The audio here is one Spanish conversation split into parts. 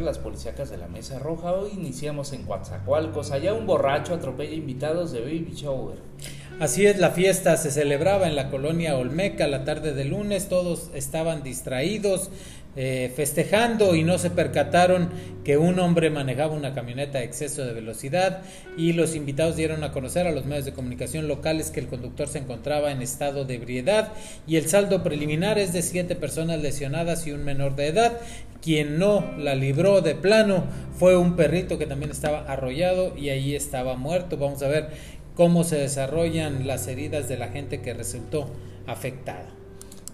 las policíacas de la Mesa Roja. Hoy iniciamos en Coatzacoalcos. Allá un borracho atropella invitados de Baby Shower. Así es, la fiesta se celebraba en la colonia Olmeca la tarde de lunes, todos estaban distraídos, eh, festejando y no se percataron que un hombre manejaba una camioneta a exceso de velocidad y los invitados dieron a conocer a los medios de comunicación locales que el conductor se encontraba en estado de ebriedad y el saldo preliminar es de siete personas lesionadas y un menor de edad. Quien no la libró de plano fue un perrito que también estaba arrollado y ahí estaba muerto. Vamos a ver cómo se desarrollan las heridas de la gente que resultó afectada.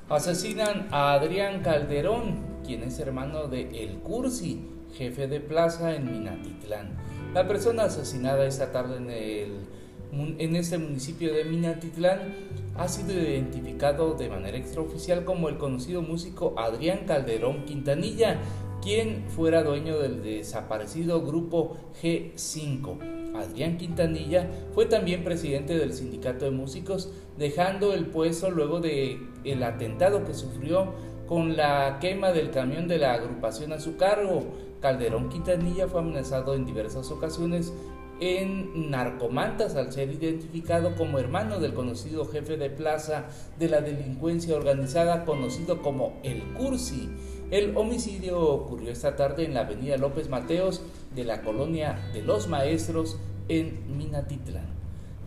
Asesinan a Adrián Calderón, quien es hermano de El Cursi, jefe de plaza en Minatitlán. La persona asesinada esta tarde en, el, en este municipio de Minatitlán ha sido identificado de manera extraoficial como el conocido músico Adrián Calderón Quintanilla, quien fuera dueño del desaparecido grupo G5. Adrián Quintanilla fue también presidente del sindicato de músicos, dejando el puesto luego de el atentado que sufrió con la quema del camión de la agrupación a su cargo. Calderón Quintanilla fue amenazado en diversas ocasiones en Narcomantas al ser identificado como hermano del conocido jefe de plaza de la delincuencia organizada conocido como El Cursi. El homicidio ocurrió esta tarde en la avenida López Mateos de la colonia de los Maestros en Minatitlán.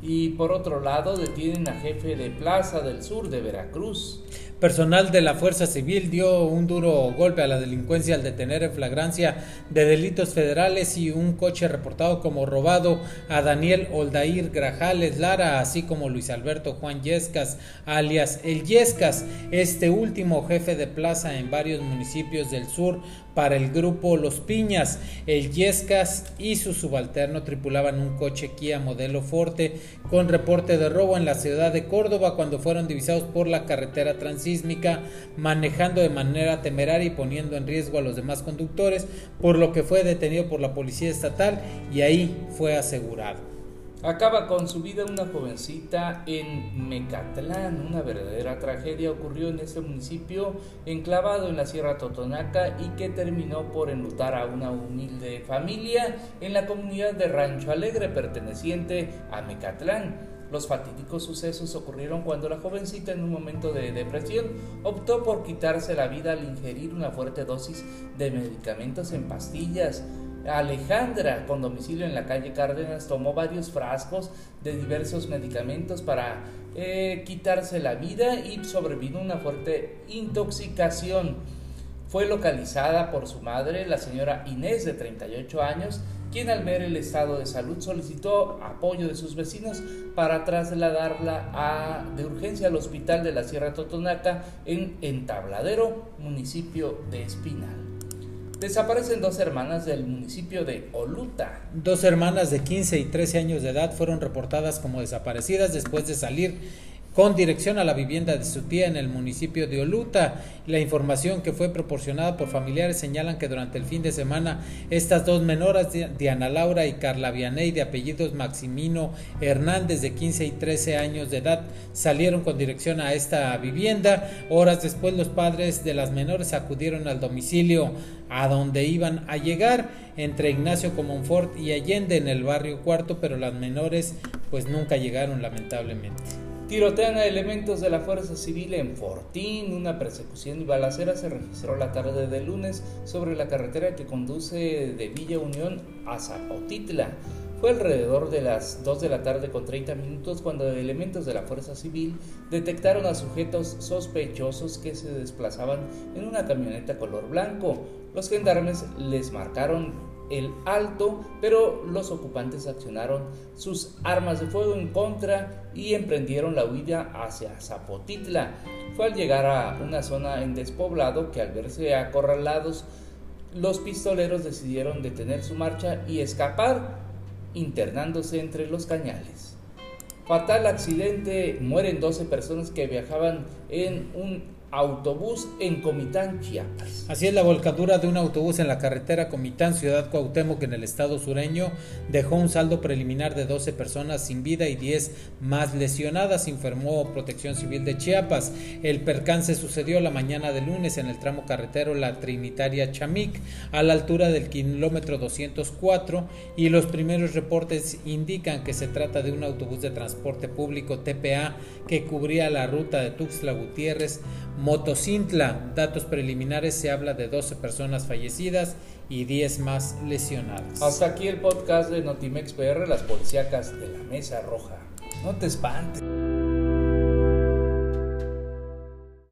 Y por otro lado, detienen a jefe de Plaza del Sur de Veracruz. Personal de la Fuerza Civil dio un duro golpe a la delincuencia al detener en flagrancia de delitos federales y un coche reportado como robado a Daniel Oldair Grajales Lara, así como Luis Alberto Juan Yescas, alias El Yescas, este último jefe de plaza en varios municipios del sur para el grupo Los Piñas. El Yescas y su subalterno tripulaban un coche Kia modelo Forte con reporte de robo en la ciudad de Córdoba cuando fueron divisados por la carretera transitada manejando de manera temeraria y poniendo en riesgo a los demás conductores, por lo que fue detenido por la policía estatal y ahí fue asegurado. Acaba con su vida una jovencita en Mecatlán. Una verdadera tragedia ocurrió en este municipio enclavado en la Sierra Totonaca y que terminó por enlutar a una humilde familia en la comunidad de Rancho Alegre perteneciente a Mecatlán. Los fatídicos sucesos ocurrieron cuando la jovencita en un momento de depresión optó por quitarse la vida al ingerir una fuerte dosis de medicamentos en pastillas. Alejandra, con domicilio en la calle Cárdenas, tomó varios frascos de diversos medicamentos para eh, quitarse la vida y sobrevino una fuerte intoxicación. Fue localizada por su madre, la señora Inés, de 38 años, quien al ver el estado de salud solicitó apoyo de sus vecinos para trasladarla de urgencia al hospital de la Sierra Totonaca en Entabladero, municipio de Espinal. Desaparecen dos hermanas del municipio de Oluta. Dos hermanas de 15 y 13 años de edad fueron reportadas como desaparecidas después de salir con dirección a la vivienda de su tía en el municipio de Oluta. La información que fue proporcionada por familiares señalan que durante el fin de semana estas dos menores, Diana Laura y Carla Vianey, de apellidos Maximino Hernández, de 15 y 13 años de edad, salieron con dirección a esta vivienda. Horas después los padres de las menores acudieron al domicilio a donde iban a llegar entre Ignacio Comonfort y Allende en el barrio Cuarto, pero las menores pues nunca llegaron lamentablemente. Tirotean a elementos de la Fuerza Civil en Fortín. Una persecución y balacera se registró la tarde del lunes sobre la carretera que conduce de Villa Unión a Zapotitla. Fue alrededor de las 2 de la tarde con 30 minutos cuando elementos de la Fuerza Civil detectaron a sujetos sospechosos que se desplazaban en una camioneta color blanco. Los gendarmes les marcaron el alto, pero los ocupantes accionaron sus armas de fuego en contra y emprendieron la huida hacia Zapotitla. Fue al llegar a una zona en despoblado que al verse acorralados, los pistoleros decidieron detener su marcha y escapar, internándose entre los cañales. Fatal accidente, mueren 12 personas que viajaban en un autobús en Comitán, Chiapas. Así es, la volcadura de un autobús en la carretera Comitán, Ciudad Cuauhtémoc, en el estado sureño, dejó un saldo preliminar de 12 personas sin vida y 10 más lesionadas, informó Protección Civil de Chiapas. El percance sucedió la mañana de lunes en el tramo carretero La Trinitaria Chamic, a la altura del kilómetro 204, y los primeros reportes indican que se trata de un autobús de transporte público TPA que cubría la ruta de Tuxtla Gutiérrez, Motocintla. Datos preliminares se habla de 12 personas fallecidas y 10 más lesionadas. Hasta aquí el podcast de Notimex PR, las policíacas de la Mesa Roja. No te espantes.